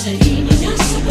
i'm Sarina, ya sabes.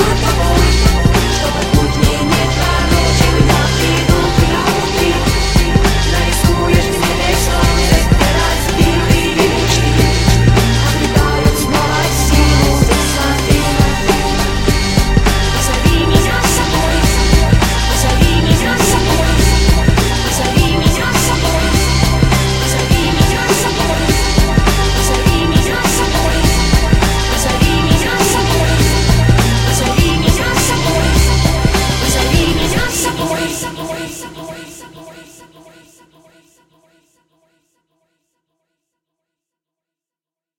Push